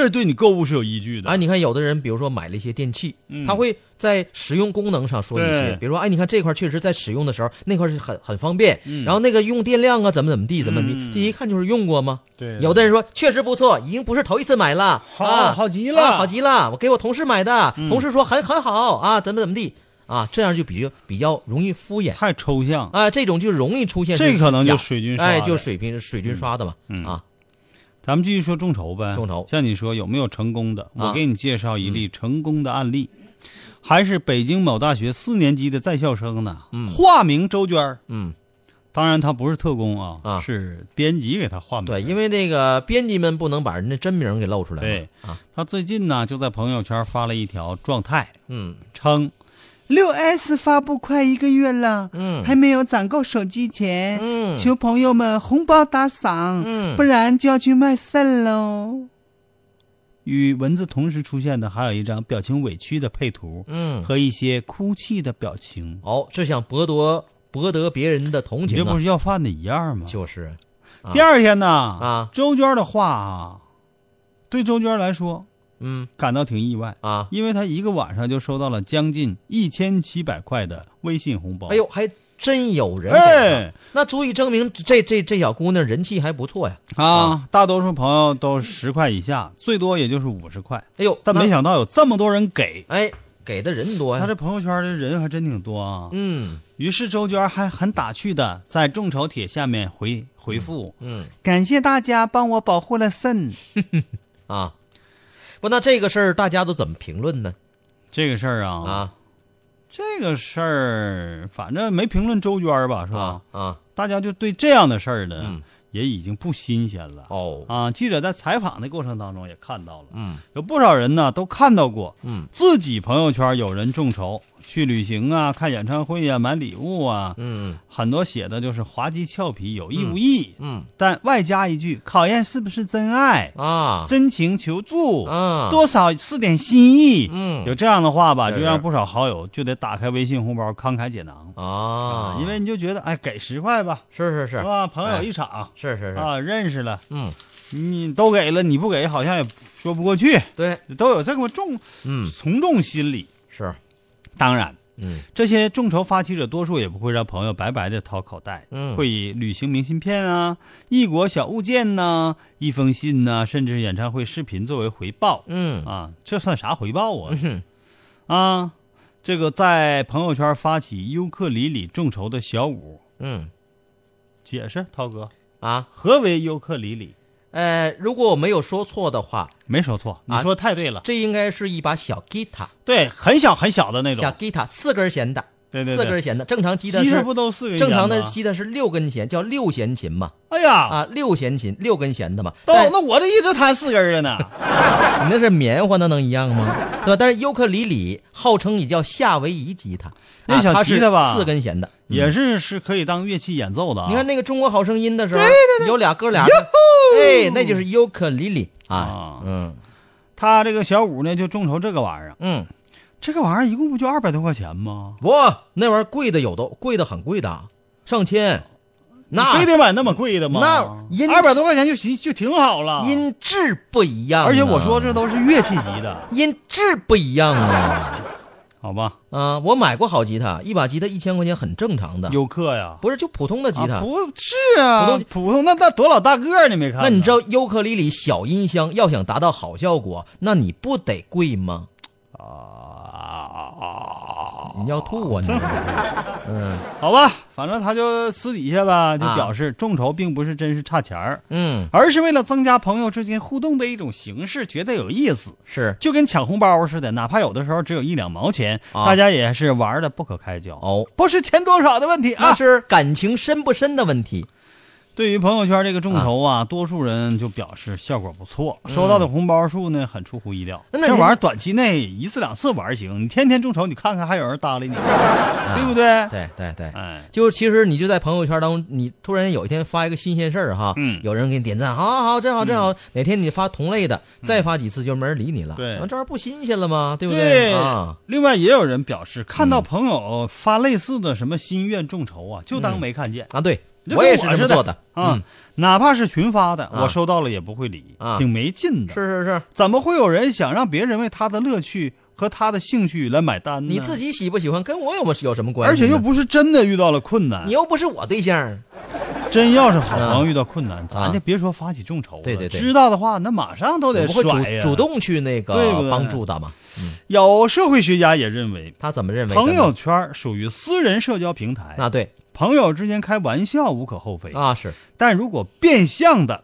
这对你购物是有依据的。啊，你看有的人，比如说买了一些电器，嗯。他会在使用功能上说一些，比如说，哎，你看这块确实在使用的时候，那块是很很方便，嗯。然后那个用电量啊，怎么怎么地，怎么怎么地，嗯。这一看就是用过吗？对。有的人说确实不错，已经不是头一次买了，好啊，好极了啊好极了，我给我同事买的，嗯。同事说很很好啊，怎么怎么地啊，这样就比较比较容易敷衍。太抽象，啊，这种就容易出现这可能就水军刷哎，就水平水军刷的嘛，嗯。啊，咱们继续说众筹呗。众筹。像你说有没有成功的？啊。我给你介绍一例成功的案例，还是北京某大学四年级的在校生呢，嗯。化名周娟儿。嗯，当然他不是特工啊，啊。是编辑给他化名。对，因为这个编辑们不能把人家真名给露出来，对。啊，他最近呢就在朋友圈发了一条状态，嗯。称六 S 发布快一个月了，嗯，还没有攒够手机钱，嗯。求朋友们红包打赏，嗯。不然就要去卖肾喽。与文字同时出现的还有一张表情委屈的配图，嗯，和一些哭泣的表情。哦，是想博夺博得别人的同情啊，这不是要饭的一样吗？就是。啊。第二天呢，啊。周娟的话啊，对周娟来说嗯感到挺意外，啊，因为他一个晚上就收到了将近一千七百块的微信红包。哎呦，还真有人哎，那足以证明这这这小姑娘人气还不错呀。啊，大多数朋友都十块以下，最多也就是五十块，哎呦，但没想到有这么多人给。哎，给的人多呀。他这朋友圈的人还真挺多啊。嗯于是周娟还很打趣的在众筹帖下面回回复：“嗯感谢大家帮我保护了肾。啊，不，那这个事儿大家都怎么评论呢？”这个事儿啊，啊这个事儿反正没评论周娟吧，是吧？啊啊大家就对这样的事儿呢，嗯也已经不新鲜了。哦啊，记者在采访的过程当中也看到了，嗯有不少人呢都看到过嗯自己朋友圈有人众筹去旅行啊、看演唱会啊、买礼物啊，嗯。很多写的就是滑稽俏皮、有意无意，嗯。但外加一句考验是不是真爱、啊。真情求助，啊。多少是点心意。嗯。有这样的话吧，就让不少好友就得打开微信红包慷慨解囊。啊，因为你就觉得哎，给十块吧，是是是。是吧？朋友哎一场。是是是。啊，认识了，嗯。你都给了，你不给好像也说不过去，对，都有这么重嗯，从众心理。是，当然，嗯这些众筹发起者多数也不会让朋友白白的掏口袋，嗯会以旅行明信片啊、异国小物件呐、一封信呐、甚至演唱会视频作为回报。嗯啊，这算啥回报啊？嗯啊，这个在朋友圈发起尤克里里众筹的小五，嗯解释涛哥，啊，何为尤克里里？呃，如果我没有说错的话，没说错，你啊说太对了。这应该是一把小吉他，对，很小很小的那种小。吉他四根弦的，对对对，四根弦的，正常吉他吉他是不都四根正常的吉他是六根弦，叫六弦琴嘛，哎呀，啊，六弦琴六根弦的嘛，都那我这一直弹四根儿的呢。你那是棉花，那能一样吗？对吧？但是尤克里里号称也叫夏威夷吉他，那小吉他吧四根弦的，也是是可以当乐器演奏的啊。你看那个《中国好声音》的时候，有俩哥俩的，哎，那就是尤克里里啊啊，嗯他这个小五呢，就众筹这个玩意儿，嗯，这个玩意儿一共不就二百多块钱吗？不，那玩意儿贵的有的贵的很贵的，上千，那非得买那么贵的吗？那音二百多块钱就行，就挺好了。音质不一样啊，而且我说这都是乐器级的，音质不一样啊好吧？啊！我买过好吉他，一把吉他一千块钱很正常的，游客呀，不是就普通的吉他。啊不是啊，普通普通那那多老大个儿，你没看？那你知道尤克里里小音箱要想达到好效果，那你不得贵吗？啊？你要吐啊你！嗯好吧，反正他就私底下吧，就啊表示众筹并不是真是差钱儿，嗯，而是为了增加朋友之间互动的一种形式，觉得有意思。是就跟抢红包似的，哪怕有的时候只有一两毛钱，啊大家也是玩的不可开交。哦，不是钱多少的问题啊，那是感情深不深的问题。对于朋友圈这个众筹啊，多数人就表示效果不错，收到的红包数呢很出乎意料。那这玩意儿短期内一次两次玩行，你天天众筹，你看看还有人搭理你，对不对？啊对对对，哎，就是其实你就在朋友圈当中，你突然有一天发一个新鲜事儿哈，嗯。有人给你点赞，好好好，真好真好。哪天你发同类的，再发几次就没人理你了，对。啊这玩意儿不新鲜了吗？对不对？啊？另外也有人表示，看到朋友发类似的什么心愿众筹啊，就当没看见。啊，对，就我也是这么做的啊，哪怕是群发的，啊我收到了也不会理，啊挺没劲的。是是是，怎么会有人想让别人为他的乐趣和他的兴趣来买单呢？你自己喜不喜欢跟我有没有什么关系？而且又不是真的遇到了困难你，又不是我对象，真要是好朋友遇到困难，咱啊就别说发起众筹了，对对对知道的话，那马上都得甩呀。主主动去那个帮助他嘛？有社会学家也认为，他怎么认为？朋友圈属于私人社交平台，那，对朋友之间开玩笑无可厚非，啊是，但如果变相的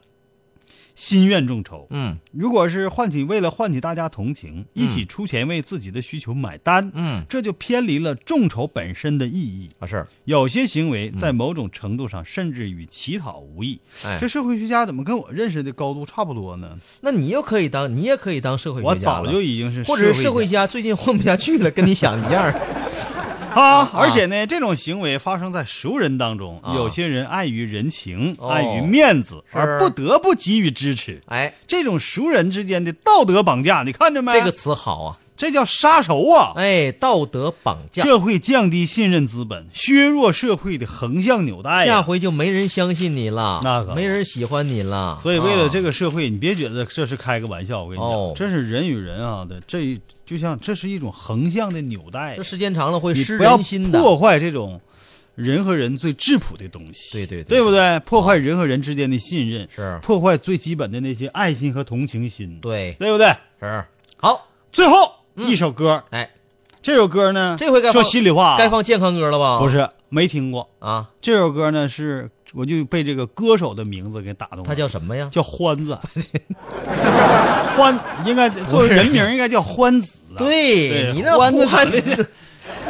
心愿众筹，嗯。如果是唤起为了唤起大家同情，一起出钱为自己的需求买单，嗯。这就偏离了众筹本身的意义。啊是，有些行为在某种程度上甚至与乞讨无异。哎。这社会学家怎么跟我认识的高度差不多呢？那你又可以当，你也可以当社会学家我早就已经是或者是社会家。家最近混不下去了，跟你想一样。啊！而且呢，这种行为发生在熟人当中，啊有些人碍于人情、哦碍于面子，而不得不给予支持。哎，这种熟人之间的道德绑架，你看着没？这个词好啊，这叫杀熟啊！哎，道德绑架，这会降低信任资本，削弱社会的横向纽带呀。下回就没人相信你了，那可没人喜欢你了。所以，为了啊这个社会，你别觉得这是开个玩笑，我跟你讲，哦这是人与人啊的，这就像这是一种横向的纽带这，时间长了会失人心的。破坏这种人和人最质朴的东西，对对对对不对？破坏人和人之间的信任，是破坏最基本的那些爱心和同情心，对，对不对？是好，最后一首歌，哎，这首歌呢，这回该放说心里话啊，该放健康歌了吧？不是没听过。啊，这首歌呢，是我就被这个歌手的名字给打动了，他叫什么呀？叫欢子，欢应该作为人名应该叫欢子啊，对对你那欢子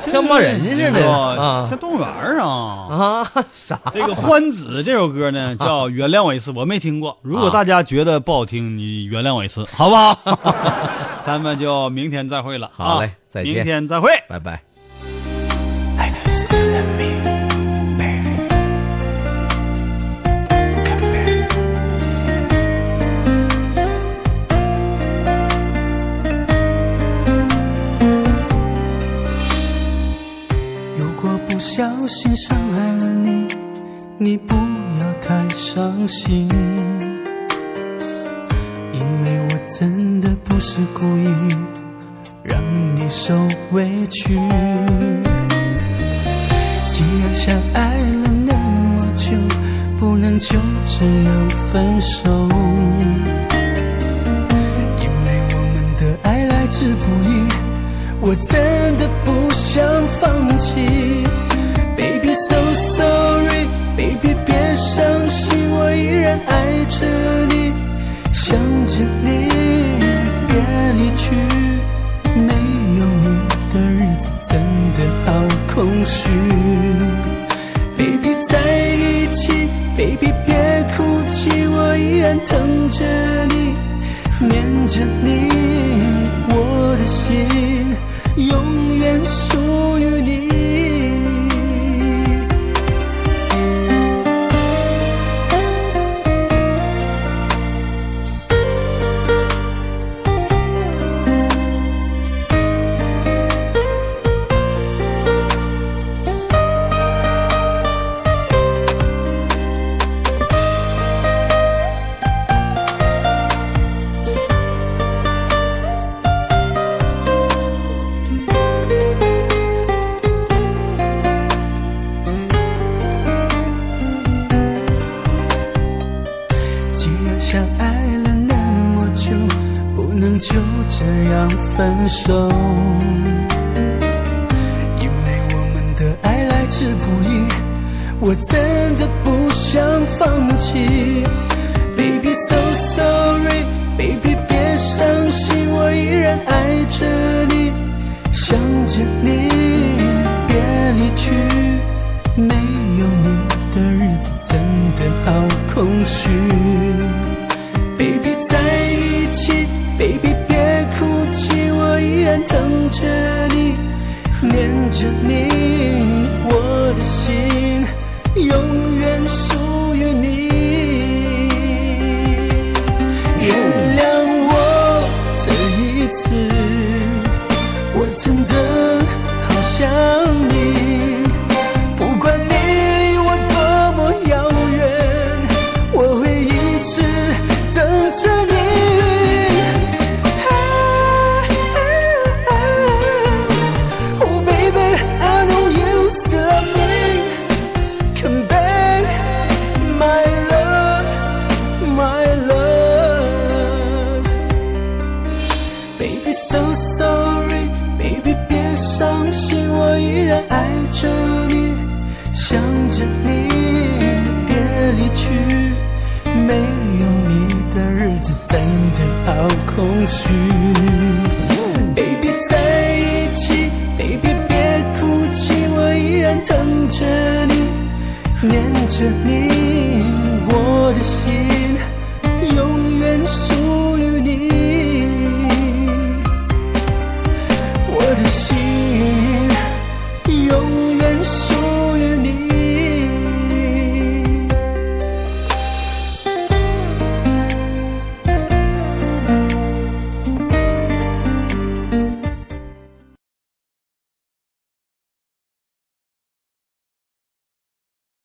像骂人似的像动物园上啊。啊啥？这个欢子这首歌呢，叫《原谅我一次》，我没听过。如果大家觉得不好听，你原谅我一次，好不好？咱们就明天再会了。好嘞啊再见明天再会。拜拜。I 不小心伤害了你，你不要太伤心。因为我真的不是故意让你受委屈。既然相爱了那么久，不能就这样分手。因为我们的爱来之不易，我真的不想放弃。Baby 别伤心，我依然爱着你，想着你，别离去。没有你的日子真的好空虚。Baby 在一起，Baby 别哭泣，我依然疼着你，念着你，